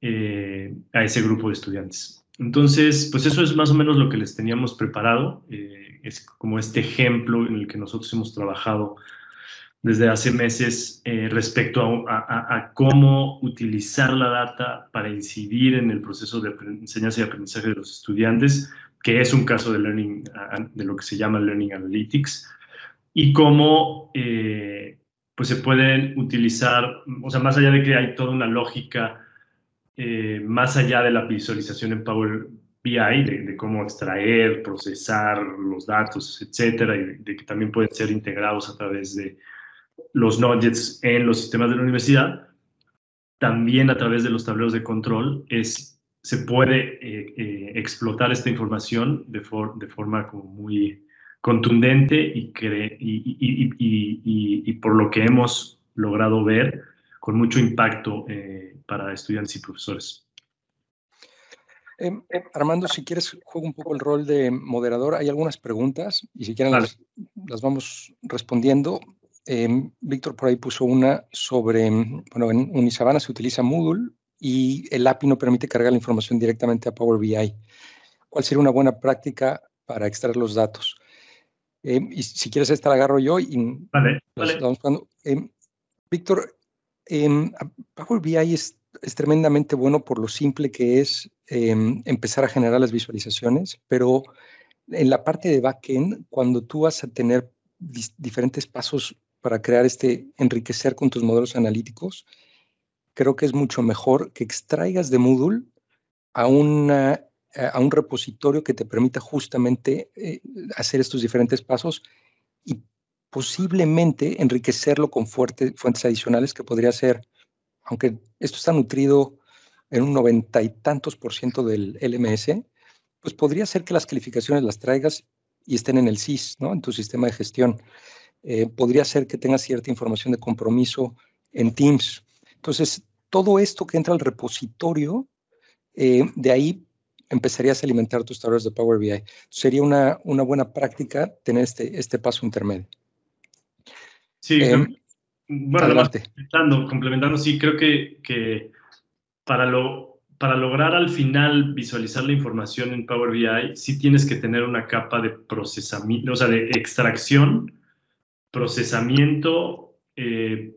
eh, a ese grupo de estudiantes. Entonces, pues eso es más o menos lo que les teníamos preparado. Es como este ejemplo en el que nosotros hemos trabajado desde hace meses eh, respecto a, cómo utilizar la data para incidir en el proceso de enseñanza y aprendizaje de los estudiantes, que es un caso de, learning, de lo que se llama Learning Analytics, y cómo pues se pueden utilizar, o sea, más allá de que hay toda una lógica eh, más allá de la visualización en Power BI, de, cómo extraer, procesar los datos, etcétera, y de, que también pueden ser integrados a través de los nodgets en los sistemas de la universidad, también a través de los tableros de control es, se puede eh, eh, explotar esta información de, de forma como muy contundente y, y, y, y, por lo que hemos logrado ver, con mucho impacto para estudiantes y profesores. Em, em, Armando, si quieres, juego un poco el rol de moderador. Hay algunas preguntas y si quieren las, vamos respondiendo. Em, Víctor por ahí puso una sobre, bueno, en Unisabana se utiliza Moodle y el API no permite cargar la información directamente a Power BI. ¿Cuál sería una buena práctica para extraer los datos? y si quieres, esta la agarro yo y vale, vale. Víctor, Em, Power BI es, tremendamente bueno por lo simple que es em, empezar a generar las visualizaciones, pero en la parte de backend, cuando tú vas a tener diferentes pasos para crear este, enriquecer con tus modelos analíticos, creo que es mucho mejor que extraigas de Moodle a, una, a un repositorio que te permita justamente eh, hacer estos diferentes pasos y posiblemente enriquecerlo con fuentes adicionales que podría ser, aunque esto está nutrido en un noventa y tantos por ciento del LMS, pues podría ser que las calificaciones las traigas y estén en el SIS, ¿no? en tu sistema de gestión. Eh, podría ser que tengas cierta información de compromiso en Teams. Entonces, todo esto que entra al repositorio, eh, de ahí empezarías a alimentar tus tareas de Power BI. Sería una, una buena práctica tener este, este paso intermedio. Sí, em, bueno, complementando, complementando, sí, creo que, que para, lo, para lograr al final visualizar la información en Power BI, sí tienes que tener una capa de procesamiento, o sea, de extracción, procesamiento, eh,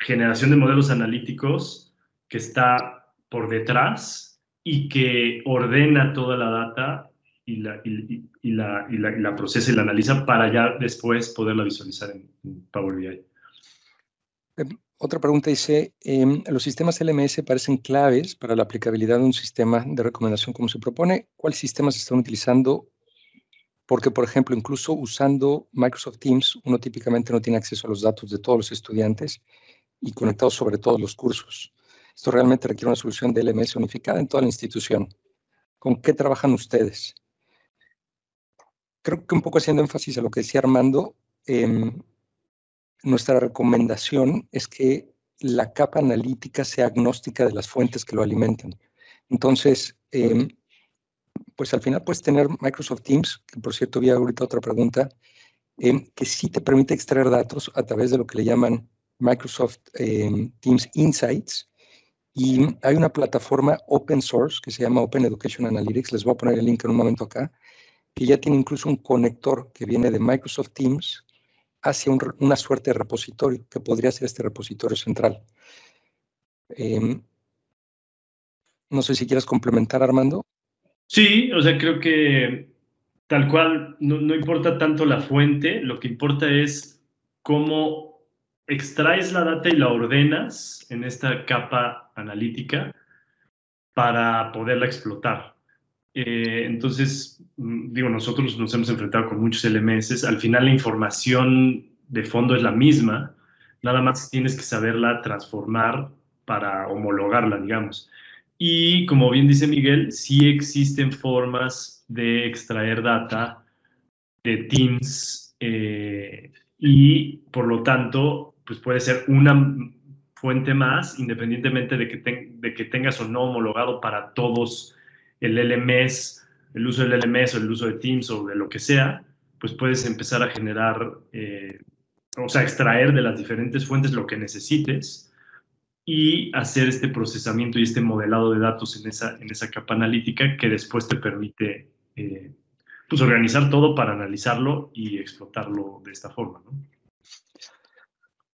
generación de modelos analíticos que está por detrás y que ordena toda la data y la, procesa y la analiza para ya después poderla visualizar en, Power BI. Em, otra pregunta dice, em, los sistemas LMS parecen claves para la aplicabilidad de un sistema de recomendación como se propone. ¿Cuáles sistemas están utilizando? Porque, por ejemplo, incluso usando Microsoft Teams, uno típicamente no tiene acceso a los datos de todos los estudiantes y conectados sobre todos los cursos. Esto realmente requiere una solución de LMS unificada en toda la institución. ¿Con qué trabajan ustedes? creo que un poco haciendo énfasis a lo que decía Armando, em, nuestra recomendación es que la capa analítica sea agnóstica de las fuentes que lo alimentan. Entonces, em, pues al final puedes tener Microsoft Teams, que por cierto había ahorita otra pregunta, em, que sí te permite extraer datos a través de lo que le llaman Microsoft em, Teams Insights. Y hay una plataforma open source que se llama Open Education Analytics, les voy a poner el link en un momento acá, que ya tiene incluso un conector que viene de Microsoft Teams hacia una suerte de repositorio, que podría ser este repositorio central. Em, no sé si quieres complementar, Armando. Sí, o sea, creo que tal cual no, importa tanto la fuente, lo que importa es cómo extraes la data y la ordenas en esta capa analítica para poderla explotar. Eh, entonces, mm, digo, nosotros nos hemos enfrentado con muchos LMS. Al final la información de fondo es la misma, nada más tienes que saberla transformar para homologarla, digamos. Y como bien dice Miguel, sí existen formas de extraer data de Teams eh, y por lo tanto, pues puede ser una fuente más, independientemente de que, de que tengas o no homologado para todos el LMS, el uso del LMS o el uso de Teams o de lo que sea, pues puedes empezar a generar, eh, o sea, extraer de las diferentes fuentes lo que necesites y hacer este procesamiento y este modelado de datos en esa, en esa capa analítica que después te permite eh, pues organizar todo para analizarlo y explotarlo de esta forma.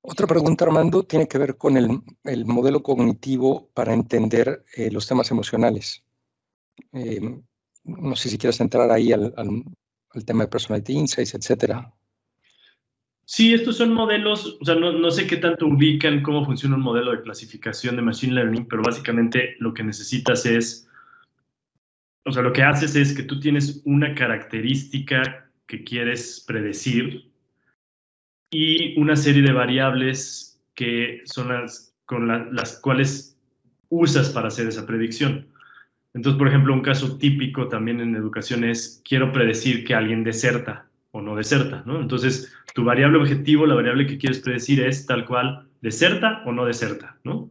Otra pregunta, Armando, tiene que ver con el, el modelo cognitivo para entender eh, los temas emocionales. Eh, no sé si quieres entrar ahí al, al, al tema de Personality Insights, etcétera. Sí, estos son modelos, o sea, no, sé qué tanto ubican cómo funciona un modelo de clasificación de Machine Learning, pero básicamente lo que necesitas es, o sea, lo que haces es que tú tienes una característica que quieres predecir y una serie de variables que son las con las cuales usas para hacer esa predicción. Entonces, por ejemplo, un caso típico también en educación es, quiero predecir que alguien deserta o no deserta, ¿no? Entonces, tu variable objetivo, la variable que quieres predecir es tal cual, deserta o no deserta, ¿no?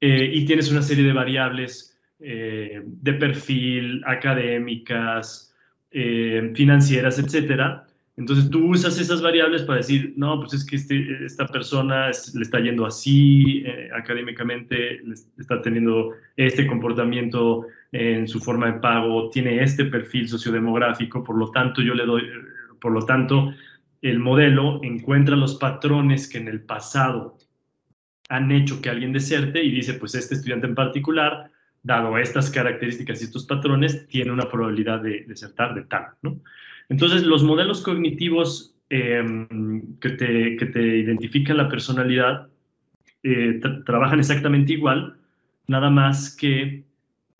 Eh, y tienes una serie de variables eh, de perfil, académicas, eh, financieras, etcétera. Entonces tú usas esas variables para decir, no, pues es que este, esta persona le está yendo así académicamente, está teniendo este comportamiento en su forma de pago, tiene este perfil sociodemográfico, por lo tanto yo le doy, por lo tanto, el modelo encuentra los patrones que en el pasado han hecho que alguien deserte y dice, pues este estudiante en particular, dado estas características y estos patrones, tiene una probabilidad de desertar de tal. Entonces, los modelos cognitivos em, que, te, que, te, identifican la personalidad eh, trabajan exactamente igual, nada más que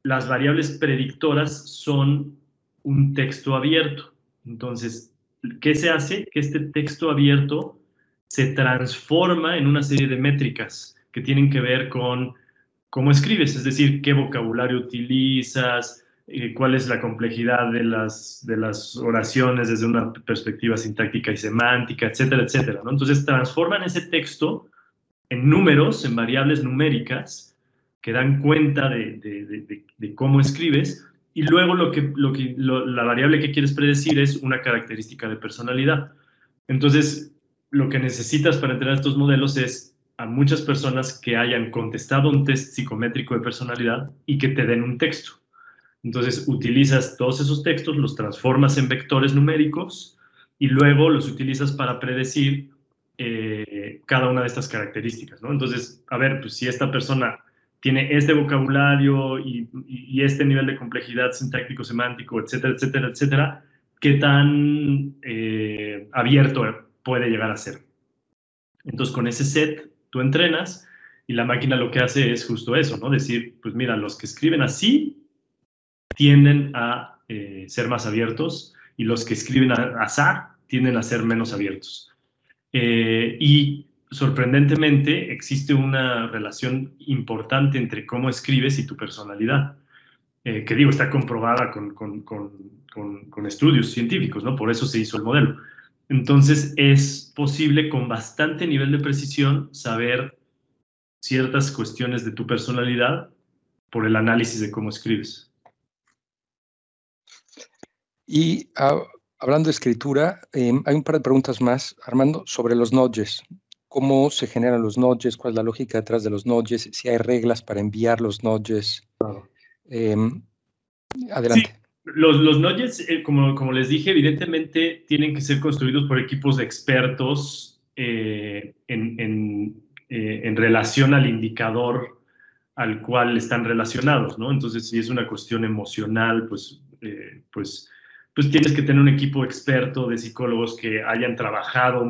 las variables predictoras son un texto abierto. Entonces, ¿qué se hace? Que este texto abierto se transforma en una serie de métricas que tienen que ver con cómo escribes, es decir, qué vocabulario utilizas, eh, cuál es la complejidad de las, de las oraciones desde una perspectiva sintáctica y semántica, etcétera, etcétera. ¿no? Entonces transforman ese texto en números, en variables numéricas que dan cuenta de, cómo escribes y luego lo que, lo que, la variable que quieres predecir es una característica de personalidad. Entonces, lo que necesitas para entrenar estos modelos es a muchas personas que hayan contestado un test psicométrico de personalidad y que te den un texto. Entonces, utilizas todos esos textos, los transformas en vectores numéricos y luego los utilizas para predecir eh, cada una de estas características, ¿no? Entonces, a ver, pues si esta persona tiene este vocabulario y, este nivel de complejidad sintáctico, semántico, etcétera, etcétera, etcétera, qué tan eh, abierto puede llegar a ser. Entonces, con ese set tú entrenas y la máquina lo que hace es justo eso, ¿no? Decir, pues mira, los que escriben así tienden a eh, ser más abiertos y los que escriben a azar tienden a ser menos abiertos. Eh, y sorprendentemente existe una relación importante entre cómo escribes y tu personalidad, eh, que digo, está comprobada con, con, con, estudios científicos, ¿no? Por eso se hizo el modelo. Entonces es posible con bastante nivel de precisión saber ciertas cuestiones de tu personalidad por el análisis de cómo escribes. Y ah, hablando de escritura, em, hay un par de preguntas más, Armando, sobre los nodges. ¿Cómo se generan los nodges? ¿Cuál es la lógica detrás de los nodges? Si hay reglas para enviar los nodges. Em, adelante. Los, los nodges, eh, como, como les dije, evidentemente tienen que ser construidos por equipos de expertos eh, en, en, eh, en relación al indicador al cual están relacionados, ¿no? Entonces, si es una cuestión emocional, pues, eh, pues, pues tienes que tener un equipo experto de psicólogos que hayan trabajado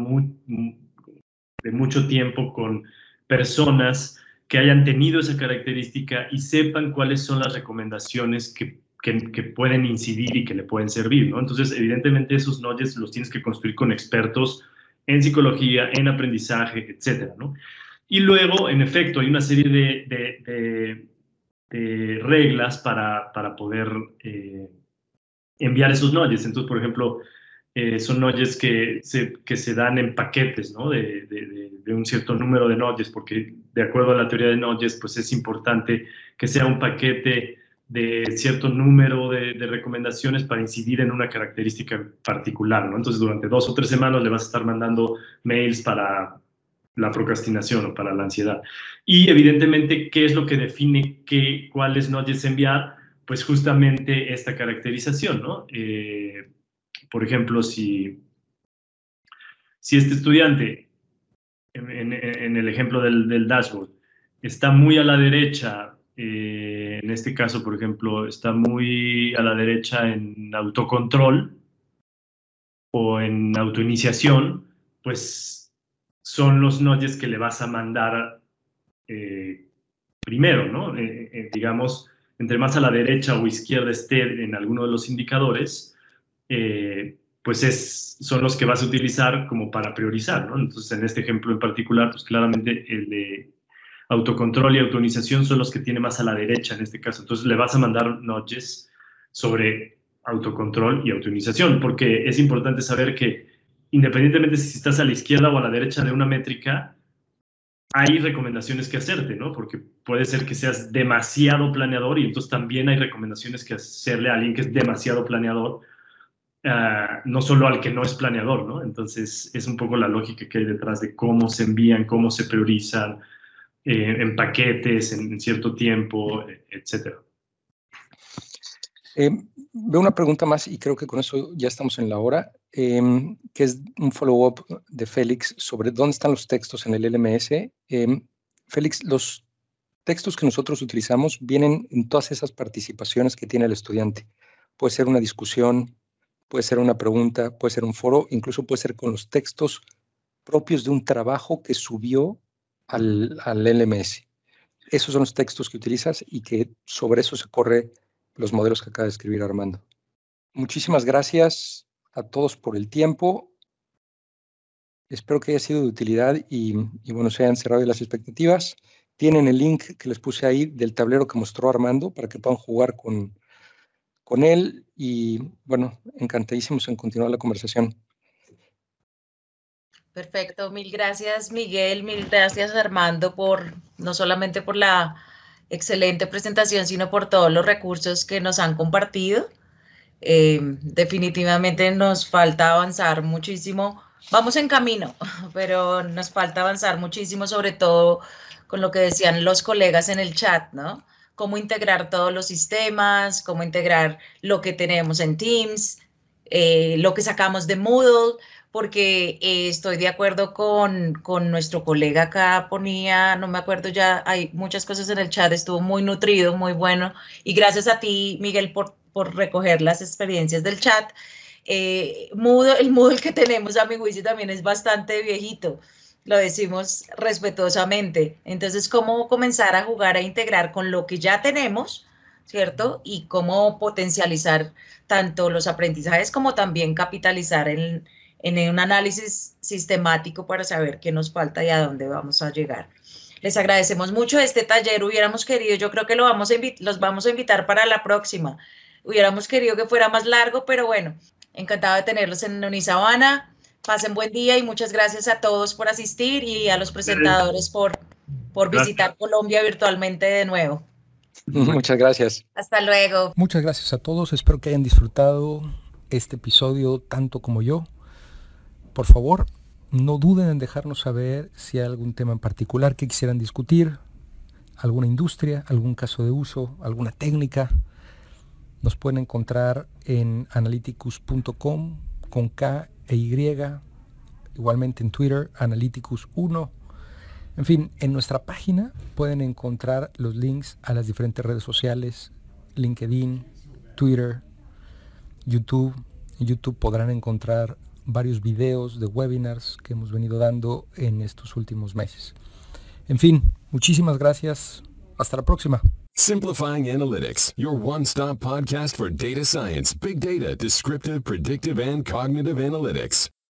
de mucho tiempo con personas que hayan tenido esa característica y sepan cuáles son las recomendaciones que, que, pueden incidir y que le pueden servir, ¿no? Entonces, evidentemente, esos nudges los tienes que construir con expertos en psicología, en aprendizaje, etcétera, ¿no? Y luego, en efecto, hay una serie de, reglas para, poder eh, enviar esos nudges. Entonces, por ejemplo, eh, son nudges que se, que se dan en paquetes, ¿no? De, un cierto número de nudges, porque de acuerdo a la teoría de nudges, pues es importante que sea un paquete de cierto número de, recomendaciones para incidir en una característica particular, ¿no? Entonces, durante dos o tres semanas le vas a estar mandando mails para la procrastinación o para la ansiedad. Y evidentemente, ¿qué es lo que define qué, cuáles nudges enviar? Pues justamente esta caracterización, ¿no? Eh, por ejemplo, si, si este estudiante, en, el ejemplo del, dashboard, está muy a la derecha, eh, en este caso, por ejemplo, está muy a la derecha en autocontrol o en autoiniciación, pues son los nudges que le vas a mandar eh, primero, ¿no? Eh, digamos, entre más a la derecha o izquierda esté en alguno de los indicadores, pues es, son los que vas a utilizar como para priorizar. Entonces, en este ejemplo en particular, pues claramente el de autocontrol y autorización son los que tiene más a la derecha en este caso. Entonces, le vas a mandar nudges sobre autocontrol y autorización, porque es importante saber que independientemente si estás a la izquierda o a la derecha de una métrica, hay recomendaciones que hacerte, ¿no? Porque puede ser que seas demasiado planeador y entonces también hay recomendaciones que hacerle a alguien que es demasiado planeador, ah, no solo al que no es planeador, ¿no? Entonces es un poco la lógica que hay detrás de cómo se envían, cómo se priorizan eh, en paquetes, en, cierto tiempo, etcétera. Eh, veo una pregunta más y creo que con eso ya estamos en la hora. Em, que es un follow-up de Félix sobre dónde están los textos en el LMS. Em, Félix, los textos que nosotros utilizamos vienen en todas esas participaciones que tiene el estudiante. Puede ser una discusión, puede ser una pregunta, puede ser un foro, incluso puede ser con los textos propios de un trabajo que subió al, al LMS. Esos son los textos que utilizas y que sobre eso se corre los modelos que acaba de escribir Armando. Muchísimas gracias a todos por el tiempo. Espero que haya sido de utilidad y, bueno, se hayan cerrado las expectativas. Tienen el link que les puse ahí del tablero que mostró Armando para que puedan jugar con, con él y bueno, encantadísimos en continuar la conversación. Perfecto, mil gracias Miguel, mil gracias Armando por no solamente por la excelente presentación, sino por todos los recursos que nos han compartido. Eh, definitivamente nos falta avanzar muchísimo. Vamos en camino, pero nos falta avanzar muchísimo, sobre todo con lo que decían los colegas en el chat, ¿no? Cómo integrar todos los sistemas, cómo integrar lo que tenemos en Teams, eh, lo que sacamos de Moodle, porque eh, estoy de acuerdo con, con, nuestro colega acá, ponía, no me acuerdo ya, hay muchas cosas en el chat, estuvo muy nutrido, muy bueno, y gracias a ti, Miguel, por por recoger las experiencias del chat. Eh, el Moodle que tenemos a mi juicio también es bastante viejito, lo decimos respetuosamente. Entonces, ¿cómo comenzar a jugar, a integrar con lo que ya tenemos, ¿cierto? Y cómo potencializar tanto los aprendizajes como también capitalizar en, en un análisis sistemático para saber qué nos falta y a dónde vamos a llegar. Les agradecemos mucho este taller. Hubiéramos querido, yo creo que lo vamos los vamos a invitar para la próxima. Hubiéramos querido que fuera más largo, pero bueno, encantado de tenerlos en Unisabana. Pasen buen día y muchas gracias a todos por asistir y a los presentadores por, por visitar Colombia virtualmente de nuevo. Muchas gracias. Hasta luego. Muchas gracias a todos. Espero que hayan disfrutado este episodio tanto como yo, por favor, no duden en dejarnos saber si hay algún tema en particular que quisieran discutir, alguna industria, algún caso de uso, alguna técnica. Nos pueden encontrar en analyticus.com con K e igualmente en Twitter, Analyticus1. En fin, en nuestra página pueden encontrar los links a las diferentes redes sociales, LinkedIn, Twitter, YouTube. En YouTube podrán encontrar varios videos de webinars que hemos venido dando en estos últimos meses. En fin, muchísimas gracias. Hasta la próxima. Simplifying Analytics, your one-stop podcast for data science, big data, descriptive, predictive, and cognitive analytics.